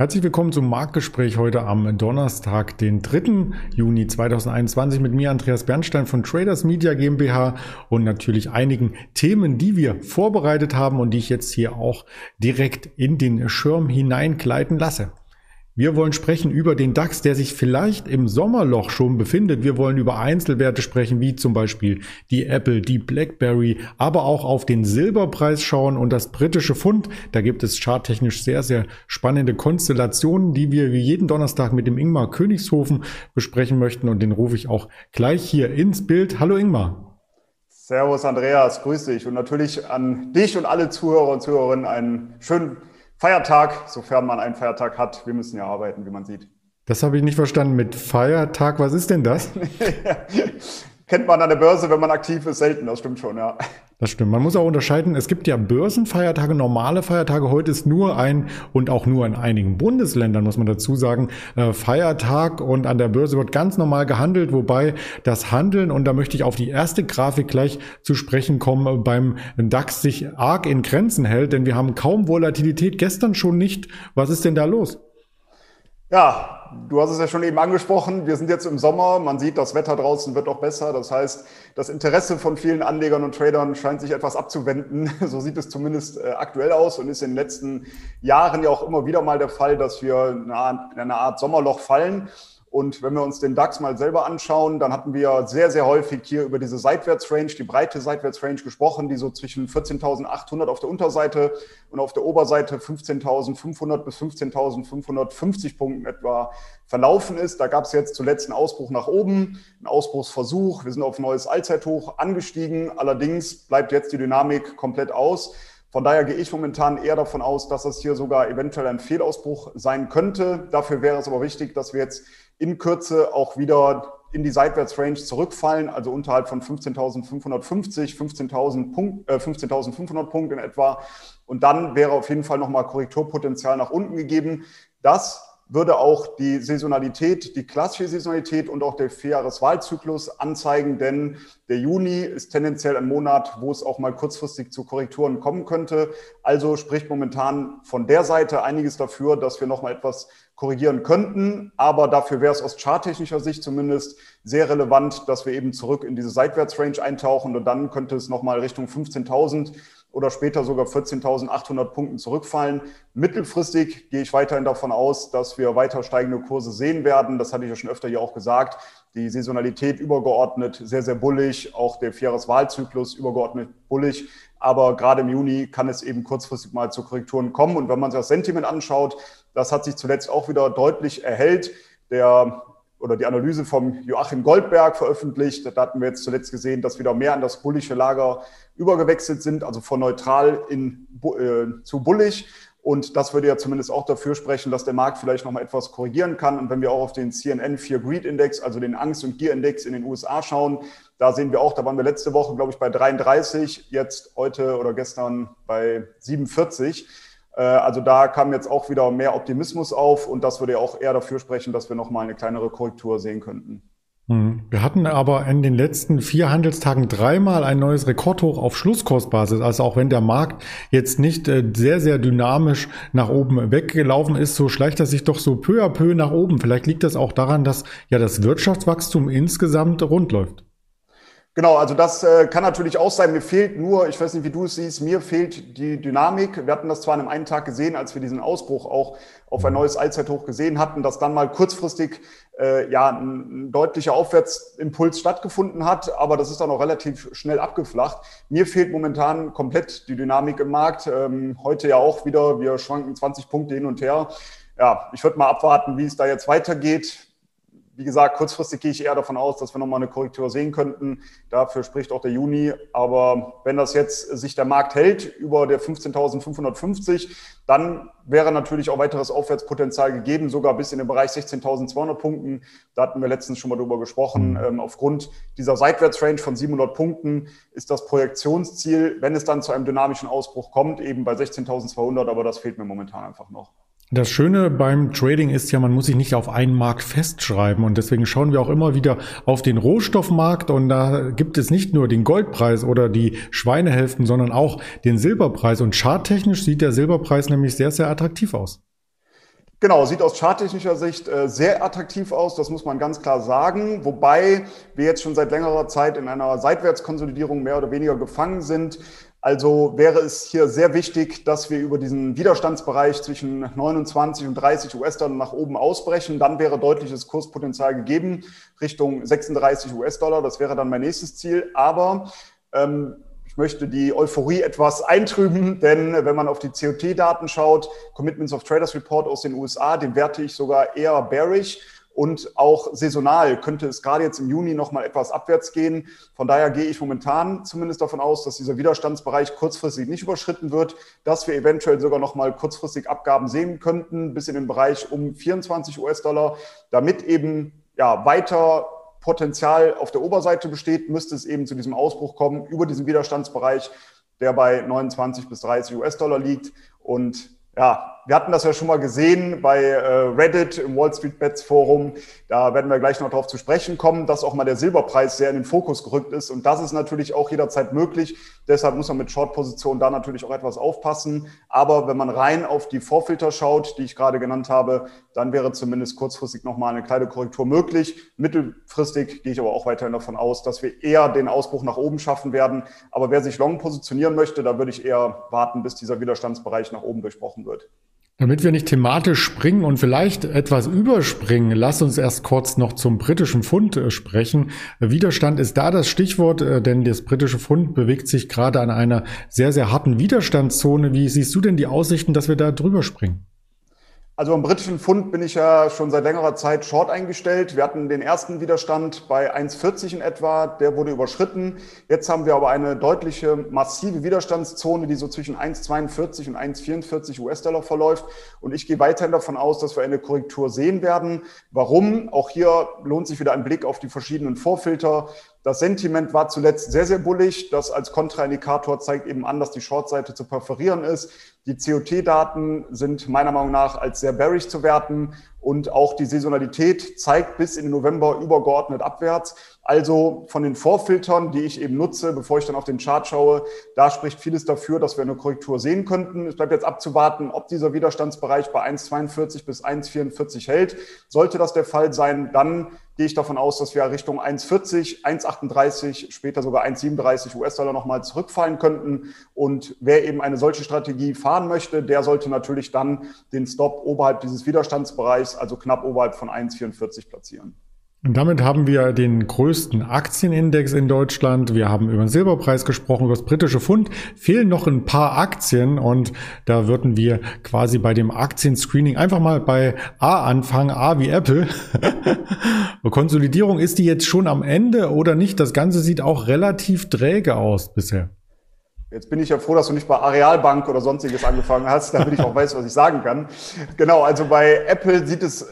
Herzlich willkommen zum Marktgespräch heute am Donnerstag, den 3. Juni 2021 mit mir Andreas Bernstein von Traders Media GmbH und natürlich einigen Themen, die wir vorbereitet haben und die ich jetzt hier auch direkt in den Schirm hineingleiten lasse. Wir wollen sprechen über den DAX, der sich vielleicht im Sommerloch schon befindet. Wir wollen über Einzelwerte sprechen, wie zum Beispiel die Apple, die BlackBerry, aber auch auf den Silberpreis schauen und das britische Pfund. Da gibt es charttechnisch sehr, sehr spannende Konstellationen, die wir wie jeden Donnerstag mit dem Ingmar Königshofen besprechen möchten. Und den rufe ich auch gleich hier ins Bild. Hallo Ingmar. Servus Andreas, grüß dich und natürlich an dich und alle Zuhörer und Zuhörerinnen einen schönen Feiertag, sofern man einen Feiertag hat. Wir müssen ja arbeiten, wie man sieht. Das habe ich nicht verstanden mit Feiertag. Was ist denn das? Kennt man an der Börse, wenn man aktiv ist, selten. Das stimmt schon, ja. Das stimmt. Man muss auch unterscheiden. Es gibt ja Börsenfeiertage, normale Feiertage. Heute ist nur ein und auch nur in einigen Bundesländern, muss man dazu sagen, äh, Feiertag und an der Börse wird ganz normal gehandelt, wobei das Handeln, und da möchte ich auf die erste Grafik gleich zu sprechen kommen, beim DAX sich arg in Grenzen hält, denn wir haben kaum Volatilität, gestern schon nicht. Was ist denn da los? Ja, du hast es ja schon eben angesprochen. Wir sind jetzt im Sommer. Man sieht, das Wetter draußen wird auch besser. Das heißt, das Interesse von vielen Anlegern und Tradern scheint sich etwas abzuwenden. So sieht es zumindest äh, aktuell aus und ist in den letzten Jahren ja auch immer wieder mal der Fall, dass wir in eine Art Sommerloch fallen. Und wenn wir uns den DAX mal selber anschauen, dann hatten wir sehr, sehr häufig hier über diese Seitwärtsrange, die breite Seitwärtsrange gesprochen, die so zwischen 14.800 auf der Unterseite und auf der Oberseite 15.500 bis 15.550 Punkten etwa verlaufen ist. Da gab es jetzt zuletzt einen Ausbruch nach oben, einen Ausbruchsversuch. Wir sind auf neues Allzeithoch angestiegen. Allerdings bleibt jetzt die Dynamik komplett aus. Von daher gehe ich momentan eher davon aus, dass das hier sogar eventuell ein Fehlausbruch sein könnte. Dafür wäre es aber wichtig, dass wir jetzt in Kürze auch wieder in die Seitwärtsrange zurückfallen, also unterhalb von 15.550, 15.500 Punkt, äh, 15 Punkte in etwa. Und dann wäre auf jeden Fall nochmal Korrekturpotenzial nach unten gegeben. Das würde auch die Saisonalität, die klassische Saisonalität und auch der Vierjahreswahlzyklus anzeigen, denn der Juni ist tendenziell ein Monat, wo es auch mal kurzfristig zu Korrekturen kommen könnte. Also spricht momentan von der Seite einiges dafür, dass wir noch mal etwas korrigieren könnten. Aber dafür wäre es aus charttechnischer Sicht zumindest sehr relevant, dass wir eben zurück in diese Seitwärtsrange eintauchen und dann könnte es noch mal Richtung 15.000 oder später sogar 14.800 Punkten zurückfallen. Mittelfristig gehe ich weiterhin davon aus, dass wir weiter steigende Kurse sehen werden. Das hatte ich ja schon öfter hier auch gesagt. Die Saisonalität übergeordnet sehr, sehr bullig, auch der Vierjahreswahlzyklus übergeordnet bullig. Aber gerade im Juni kann es eben kurzfristig mal zu Korrekturen kommen. Und wenn man sich das Sentiment anschaut, das hat sich zuletzt auch wieder deutlich erhellt. Der oder die Analyse vom Joachim Goldberg veröffentlicht. Da hatten wir jetzt zuletzt gesehen, dass wieder mehr an das bullische Lager übergewechselt sind, also von neutral in, äh, zu bullig. Und das würde ja zumindest auch dafür sprechen, dass der Markt vielleicht noch mal etwas korrigieren kann. Und wenn wir auch auf den CNN Fear Greed Index, also den Angst- und Gier-Index in den USA schauen, da sehen wir auch, da waren wir letzte Woche, glaube ich, bei 33, jetzt heute oder gestern bei 47. Äh, also da kam jetzt auch wieder mehr Optimismus auf und das würde ja auch eher dafür sprechen, dass wir nochmal eine kleinere Korrektur sehen könnten. Hm. Wir hatten aber in den letzten vier Handelstagen dreimal ein neues Rekordhoch auf Schlusskursbasis. Also auch wenn der Markt jetzt nicht äh, sehr, sehr dynamisch nach oben weggelaufen ist, so schleicht er sich doch so peu à peu nach oben. Vielleicht liegt das auch daran, dass ja das Wirtschaftswachstum insgesamt rund läuft. Genau, also das äh, kann natürlich auch sein. Mir fehlt nur, ich weiß nicht, wie du es siehst, mir fehlt die Dynamik. Wir hatten das zwar an einem einen Tag gesehen, als wir diesen Ausbruch auch auf ein neues Allzeithoch gesehen hatten, dass dann mal kurzfristig äh, ja ein, ein deutlicher Aufwärtsimpuls stattgefunden hat, aber das ist dann auch relativ schnell abgeflacht. Mir fehlt momentan komplett die Dynamik im Markt. Ähm, heute ja auch wieder, wir schwanken 20 Punkte hin und her. Ja, ich würde mal abwarten, wie es da jetzt weitergeht wie gesagt, kurzfristig gehe ich eher davon aus, dass wir nochmal eine Korrektur sehen könnten. Dafür spricht auch der Juni. Aber wenn das jetzt sich der Markt hält über der 15.550, dann wäre natürlich auch weiteres Aufwärtspotenzial gegeben, sogar bis in den Bereich 16.200 Punkten. Da hatten wir letztens schon mal drüber gesprochen. Mhm. Ähm, aufgrund dieser Seitwärtsrange von 700 Punkten ist das Projektionsziel, wenn es dann zu einem dynamischen Ausbruch kommt, eben bei 16.200. Aber das fehlt mir momentan einfach noch. Das Schöne beim Trading ist ja, man muss sich nicht auf einen Markt festschreiben und deswegen schauen wir auch immer wieder auf den Rohstoffmarkt und da gibt es nicht nur den Goldpreis oder die Schweinehälften, sondern auch den Silberpreis und charttechnisch sieht der Silberpreis nämlich sehr, sehr attraktiv aus. Genau, sieht aus charttechnischer Sicht äh, sehr attraktiv aus, das muss man ganz klar sagen. Wobei wir jetzt schon seit längerer Zeit in einer Seitwärtskonsolidierung mehr oder weniger gefangen sind. Also wäre es hier sehr wichtig, dass wir über diesen Widerstandsbereich zwischen 29 und 30 US-Dollar nach oben ausbrechen. Dann wäre deutliches Kurspotenzial gegeben Richtung 36 US-Dollar. Das wäre dann mein nächstes Ziel. Aber ähm, möchte die Euphorie etwas eintrüben, denn wenn man auf die COT-Daten schaut, Commitments of Traders Report aus den USA, den werte ich sogar eher bearish. Und auch saisonal könnte es gerade jetzt im Juni noch mal etwas abwärts gehen. Von daher gehe ich momentan zumindest davon aus, dass dieser Widerstandsbereich kurzfristig nicht überschritten wird, dass wir eventuell sogar noch mal kurzfristig Abgaben sehen könnten bis in den Bereich um 24 US-Dollar, damit eben ja weiter Potenzial auf der Oberseite besteht, müsste es eben zu diesem Ausbruch kommen über diesen Widerstandsbereich, der bei 29 bis 30 US-Dollar liegt. Und ja, wir hatten das ja schon mal gesehen bei äh, Reddit im Wall Street Bets Forum. Da werden wir gleich noch darauf zu sprechen kommen, dass auch mal der Silberpreis sehr in den Fokus gerückt ist. Und das ist natürlich auch jederzeit möglich. Deshalb muss man mit Short-Positionen da natürlich auch etwas aufpassen. Aber wenn man rein auf die Vorfilter schaut, die ich gerade genannt habe, dann wäre zumindest kurzfristig nochmal eine kleine Korrektur möglich. Mittelfristig gehe ich aber auch weiterhin davon aus, dass wir eher den Ausbruch nach oben schaffen werden. Aber wer sich long positionieren möchte, da würde ich eher warten, bis dieser Widerstandsbereich nach oben durchbrochen wird. Damit wir nicht thematisch springen und vielleicht etwas überspringen, lass uns erst kurz noch zum britischen Pfund äh, sprechen. Widerstand ist da das Stichwort, äh, denn das britische Pfund bewegt sich gerade an einer sehr, sehr harten Widerstandszone. Wie siehst du denn die Aussichten, dass wir da drüber springen? Also am britischen Pfund bin ich ja schon seit längerer Zeit short eingestellt. Wir hatten den ersten Widerstand bei 1,40 in etwa, der wurde überschritten. Jetzt haben wir aber eine deutliche, massive Widerstandszone, die so zwischen 1,42 und 1,44 US-Dollar verläuft. Und ich gehe weiterhin davon aus, dass wir eine Korrektur sehen werden. Warum? Auch hier lohnt sich wieder ein Blick auf die verschiedenen Vorfilter. Das Sentiment war zuletzt sehr, sehr bullig. Das als Kontraindikator zeigt eben an, dass die Shortseite zu perforieren ist. Die COT-Daten sind meiner Meinung nach als sehr bearish zu werten und auch die Saisonalität zeigt bis in den November übergeordnet abwärts. Also von den Vorfiltern, die ich eben nutze, bevor ich dann auf den Chart schaue, da spricht vieles dafür, dass wir eine Korrektur sehen könnten. Es bleibt jetzt abzuwarten, ob dieser Widerstandsbereich bei 1,42 bis 1,44 hält. Sollte das der Fall sein, dann gehe ich davon aus, dass wir Richtung 1,40, 1,38, später sogar 1,37 US-Dollar nochmal zurückfallen könnten. Und wer eben eine solche Strategie fahren möchte, der sollte natürlich dann den Stop oberhalb dieses Widerstandsbereichs, also knapp oberhalb von 1,44 platzieren. Und damit haben wir den größten Aktienindex in Deutschland. Wir haben über den Silberpreis gesprochen, über das britische Pfund. Fehlen noch ein paar Aktien und da würden wir quasi bei dem Aktienscreening einfach mal bei A anfangen. A wie Apple. Konsolidierung ist die jetzt schon am Ende oder nicht? Das Ganze sieht auch relativ träge aus bisher. Jetzt bin ich ja froh, dass du nicht bei Arealbank oder sonstiges angefangen hast, damit ich auch weiß, was ich sagen kann. Genau, also bei Apple sieht es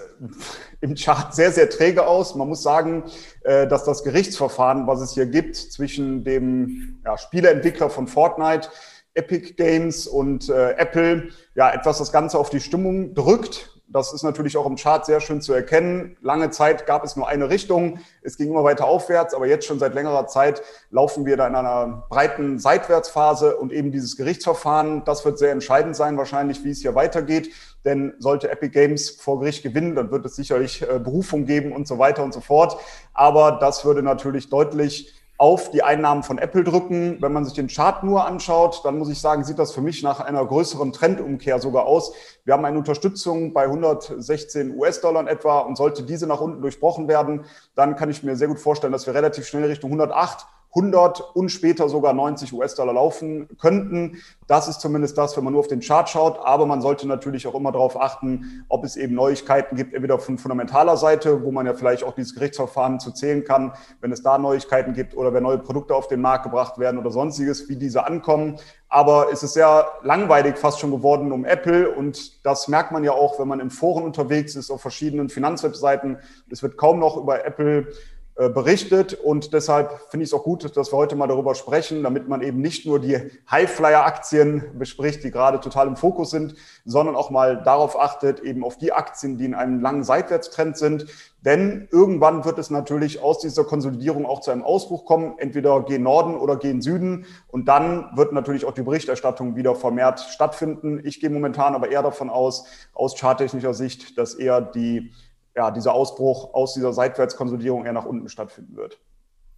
im Chart sehr, sehr träge aus. Man muss sagen, äh, dass das Gerichtsverfahren, was es hier gibt zwischen dem ja, Spieleentwickler von Fortnite, Epic Games und äh, Apple, ja, etwas das Ganze auf die Stimmung drückt. Das ist natürlich auch im Chart sehr schön zu erkennen. Lange Zeit gab es nur eine Richtung. Es ging immer weiter aufwärts, aber jetzt schon seit längerer Zeit laufen wir da in einer breiten Seitwärtsphase und eben dieses Gerichtsverfahren, das wird sehr entscheidend sein wahrscheinlich, wie es hier weitergeht. Denn sollte Epic Games vor Gericht gewinnen, dann wird es sicherlich äh, Berufung geben und so weiter und so fort. Aber das würde natürlich deutlich auf die Einnahmen von Apple drücken. Wenn man sich den Chart nur anschaut, dann muss ich sagen, sieht das für mich nach einer größeren Trendumkehr sogar aus. Wir haben eine Unterstützung bei 116 US-Dollar etwa und sollte diese nach unten durchbrochen werden, dann kann ich mir sehr gut vorstellen, dass wir relativ schnell Richtung 108 100 und später sogar 90 US-Dollar laufen könnten. Das ist zumindest das, wenn man nur auf den Chart schaut. Aber man sollte natürlich auch immer darauf achten, ob es eben Neuigkeiten gibt, entweder von fundamentaler Seite, wo man ja vielleicht auch dieses Gerichtsverfahren zu zählen kann, wenn es da Neuigkeiten gibt oder wenn neue Produkte auf den Markt gebracht werden oder sonstiges, wie diese ankommen. Aber es ist sehr langweilig fast schon geworden um Apple und das merkt man ja auch, wenn man in Foren unterwegs ist, auf verschiedenen Finanzwebseiten. Es wird kaum noch über Apple berichtet. Und deshalb finde ich es auch gut, dass wir heute mal darüber sprechen, damit man eben nicht nur die Highflyer-Aktien bespricht, die gerade total im Fokus sind, sondern auch mal darauf achtet, eben auf die Aktien, die in einem langen Seitwärtstrend sind. Denn irgendwann wird es natürlich aus dieser Konsolidierung auch zu einem Ausbruch kommen, entweder gehen Norden oder gehen Süden. Und dann wird natürlich auch die Berichterstattung wieder vermehrt stattfinden. Ich gehe momentan aber eher davon aus, aus charttechnischer Sicht, dass eher die ja, dieser Ausbruch aus dieser Seitwärtskonsolidierung eher nach unten stattfinden wird.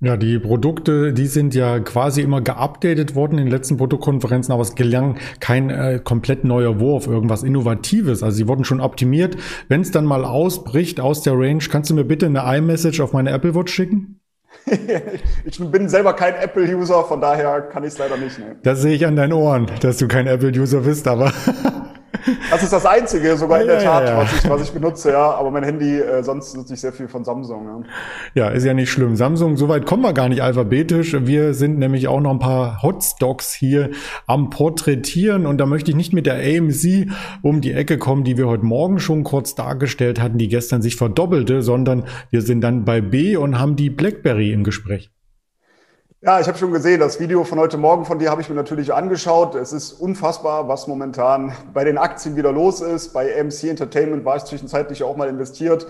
Ja, die Produkte, die sind ja quasi immer geupdatet worden in den letzten Produktkonferenzen, aber es gelang kein äh, komplett neuer Wurf, irgendwas Innovatives. Also sie wurden schon optimiert. Wenn es dann mal ausbricht aus der Range, kannst du mir bitte eine iMessage auf meine Apple Watch schicken? ich bin selber kein Apple-User, von daher kann ich es leider nicht nehmen. Das sehe ich an deinen Ohren, dass du kein Apple-User bist, aber Das ist das Einzige, sogar in der Tat. Was, ich, was ich benutze, ja. Aber mein Handy, äh, sonst nutze ich sehr viel von Samsung. Ja. ja, ist ja nicht schlimm. Samsung, soweit kommen wir gar nicht alphabetisch. Wir sind nämlich auch noch ein paar Hotstocks hier am Porträtieren. Und da möchte ich nicht mit der AMC um die Ecke kommen, die wir heute Morgen schon kurz dargestellt hatten, die gestern sich verdoppelte, sondern wir sind dann bei B und haben die BlackBerry im Gespräch. Ja, ich habe schon gesehen, das Video von heute Morgen von dir habe ich mir natürlich angeschaut. Es ist unfassbar, was momentan bei den Aktien wieder los ist. Bei AMC Entertainment war ich zwischenzeitlich auch mal investiert.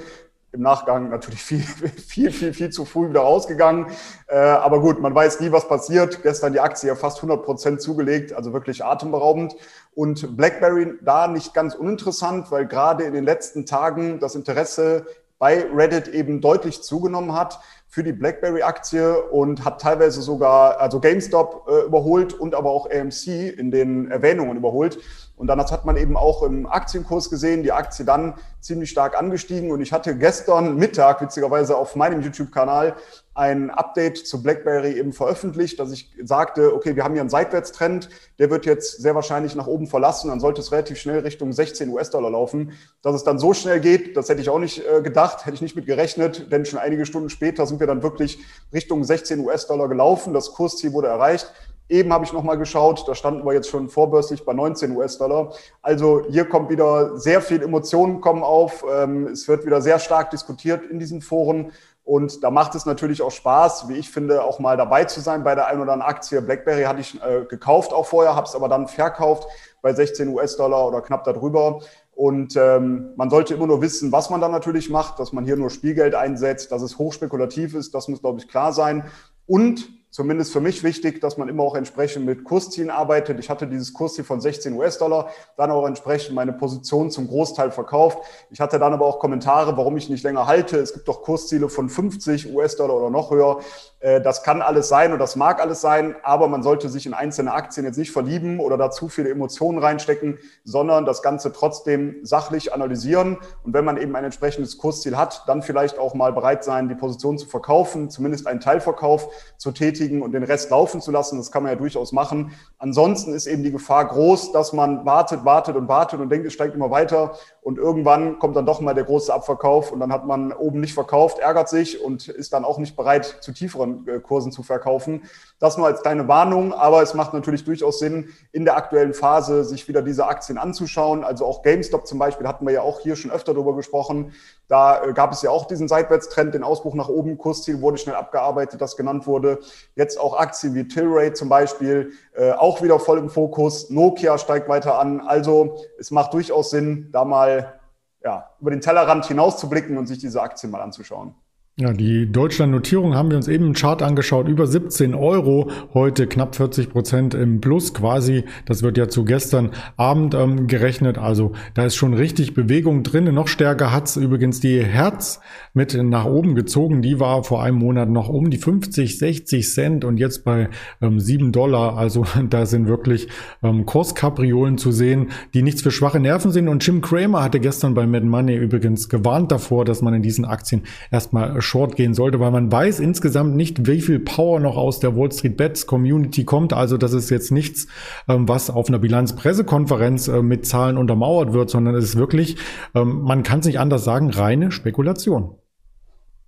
Im Nachgang natürlich viel, viel, viel, viel zu früh wieder rausgegangen. Äh, aber gut, man weiß nie, was passiert. Gestern die Aktie ja fast 100 Prozent zugelegt, also wirklich atemberaubend. Und BlackBerry da nicht ganz uninteressant, weil gerade in den letzten Tagen das Interesse bei Reddit eben deutlich zugenommen hat für die BlackBerry-Aktie und hat teilweise sogar, also GameStop äh, überholt und aber auch AMC in den Erwähnungen überholt. Und dann hat man eben auch im Aktienkurs gesehen, die Aktie dann ziemlich stark angestiegen. Und ich hatte gestern Mittag, witzigerweise auf meinem YouTube-Kanal, ein Update zu BlackBerry eben veröffentlicht, dass ich sagte, okay, wir haben hier einen Seitwärtstrend, der wird jetzt sehr wahrscheinlich nach oben verlassen, dann sollte es relativ schnell Richtung 16 US-Dollar laufen. Dass es dann so schnell geht, das hätte ich auch nicht äh, gedacht, hätte ich nicht mit gerechnet, denn schon einige Stunden später sind wir dann wirklich Richtung 16 US-Dollar gelaufen. Das Kursziel wurde erreicht. Eben habe ich nochmal geschaut, da standen wir jetzt schon vorbörslich bei 19 US-Dollar. Also hier kommt wieder sehr viel Emotionen kommen auf. Ähm, es wird wieder sehr stark diskutiert in diesen Foren. Und da macht es natürlich auch Spaß, wie ich finde, auch mal dabei zu sein bei der ein oder anderen Aktie. BlackBerry hatte ich äh, gekauft auch vorher, habe es aber dann verkauft bei 16 US-Dollar oder knapp darüber. Und ähm, man sollte immer nur wissen, was man dann natürlich macht, dass man hier nur Spielgeld einsetzt, dass es hochspekulativ ist, das muss, glaube ich, klar sein. Und zumindest für mich wichtig, dass man immer auch entsprechend mit Kurszielen arbeitet. Ich hatte dieses Kursziel von 16 US-Dollar, dann auch entsprechend meine Position zum Großteil verkauft. Ich hatte dann aber auch Kommentare, warum ich nicht länger halte. Es gibt doch Kursziele von 50 US-Dollar oder noch höher. Äh, das kann alles sein und das mag alles sein, aber man sollte sich in einzelne Aktien jetzt nicht verlieben oder da zu viele Emotionen reinstecken, sondern das Ganze trotzdem sachlich analysieren. Und wenn man eben ein entsprechendes Kursziel hat, dann vielleicht auch mal bereit sein, die Position zu verkaufen, zumindest einen Teilverkauf zu tätigen und den Rest laufen zu lassen. Das kann man ja durchaus machen. Ansonsten ist eben die Gefahr groß, dass man wartet, wartet und wartet und denkt, es steigt immer weiter und irgendwann kommt dann doch mal der große Abverkauf und dann hat man oben nicht verkauft, ärgert sich und ist dann auch nicht bereit, zu tieferen Kursen zu verkaufen. Das nur als kleine Warnung, aber es macht natürlich durchaus Sinn, in der aktuellen Phase sich wieder diese Aktien anzuschauen. Also auch GameStop zum Beispiel hatten wir ja auch hier schon öfter darüber gesprochen. Da äh, gab es ja auch diesen Seitwärtstrend, den Ausbruch nach oben. Kursziel wurde schnell abgearbeitet, das genannt wurde. Jetzt auch Aktien wie Tilray zum Beispiel, äh, auch wieder voll im Fokus. Nokia steigt weiter an. Also es macht durchaus Sinn, da mal ja, über den Tellerrand hinaus zu blicken und sich diese Aktien mal anzuschauen. Ja, die Deutschland-Notierung haben wir uns eben im Chart angeschaut. Über 17 Euro, heute knapp 40 Prozent im Plus quasi. Das wird ja zu gestern Abend ähm, gerechnet. Also da ist schon richtig Bewegung drin. Noch stärker hat's übrigens die Herz mit nach oben gezogen. Die war vor einem Monat noch um die 50, 60 Cent und jetzt bei ähm, 7 Dollar. Also da sind wirklich ähm, Kurskapriolen zu sehen, die nichts für schwache Nerven sind. Und Jim Cramer hatte gestern bei Mad Money übrigens gewarnt davor, dass man in diesen Aktien erstmal Short gehen sollte, weil man weiß insgesamt nicht, wie viel Power noch aus der Wall Street Bets Community kommt. Also das ist jetzt nichts, ähm, was auf einer Bilanzpressekonferenz äh, mit Zahlen untermauert wird, sondern es ist wirklich, ähm, man kann es nicht anders sagen, reine Spekulation.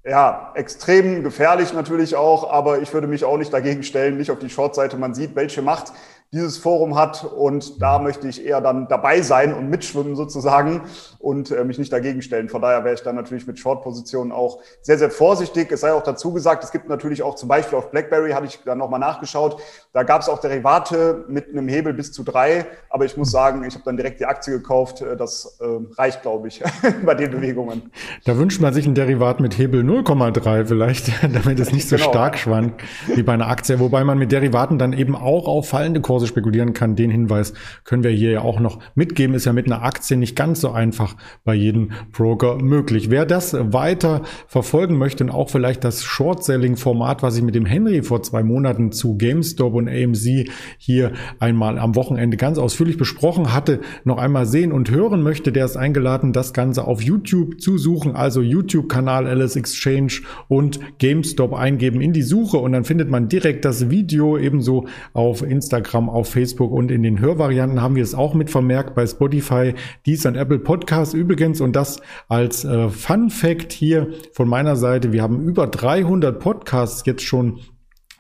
Ja, extrem gefährlich natürlich auch, aber ich würde mich auch nicht dagegen stellen, nicht auf die Short-Seite. Man sieht, welche Macht dieses Forum hat. Und da möchte ich eher dann dabei sein und mitschwimmen sozusagen und äh, mich nicht dagegen stellen. Von daher wäre ich dann natürlich mit Short-Positionen auch sehr, sehr vorsichtig. Es sei auch dazu gesagt, es gibt natürlich auch zum Beispiel auf BlackBerry, hatte ich dann nochmal nachgeschaut, da gab es auch Derivate mit einem Hebel bis zu drei. Aber ich muss sagen, ich habe dann direkt die Aktie gekauft. Äh, das äh, reicht, glaube ich, bei den Bewegungen. Da wünscht man sich ein Derivat mit Hebel 0,3 vielleicht, damit es nicht so genau. stark schwankt wie bei einer Aktie. Wobei man mit Derivaten dann eben auch auf fallende Kurse spekulieren kann. Den Hinweis können wir hier ja auch noch mitgeben. Ist ja mit einer Aktie nicht ganz so einfach bei jedem Broker möglich. Wer das weiter verfolgen möchte und auch vielleicht das Short-Selling-Format, was ich mit dem Henry vor zwei Monaten zu GameStop und AMC hier einmal am Wochenende ganz ausführlich besprochen hatte, noch einmal sehen und hören möchte, der ist eingeladen, das Ganze auf YouTube zu suchen. Also YouTube-Kanal Alice Exchange und GameStop eingeben in die Suche und dann findet man direkt das Video ebenso auf Instagram, auf Facebook und in den Hörvarianten haben wir es auch mit vermerkt bei Spotify, dies an Apple Podcast übrigens und das als äh, Fun Fact hier von meiner Seite. Wir haben über 300 Podcasts jetzt schon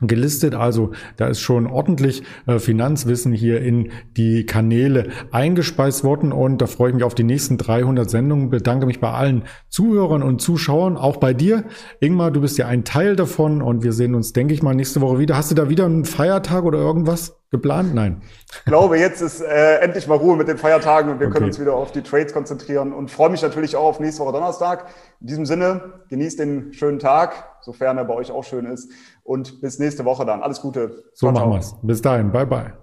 gelistet. Also da ist schon ordentlich äh, Finanzwissen hier in die Kanäle eingespeist worden und da freue ich mich auf die nächsten 300 Sendungen. Bedanke mich bei allen Zuhörern und Zuschauern, auch bei dir. Ingmar, du bist ja ein Teil davon und wir sehen uns, denke ich mal, nächste Woche wieder. Hast du da wieder einen Feiertag oder irgendwas? Geplant? Nein. Ich glaube, jetzt ist äh, endlich mal Ruhe mit den Feiertagen und wir okay. können uns wieder auf die Trades konzentrieren und freue mich natürlich auch auf nächste Woche Donnerstag. In diesem Sinne, genießt den schönen Tag, sofern er bei euch auch schön ist und bis nächste Woche dann. Alles Gute. So ciao, machen wir es. Bis dahin. Bye, bye.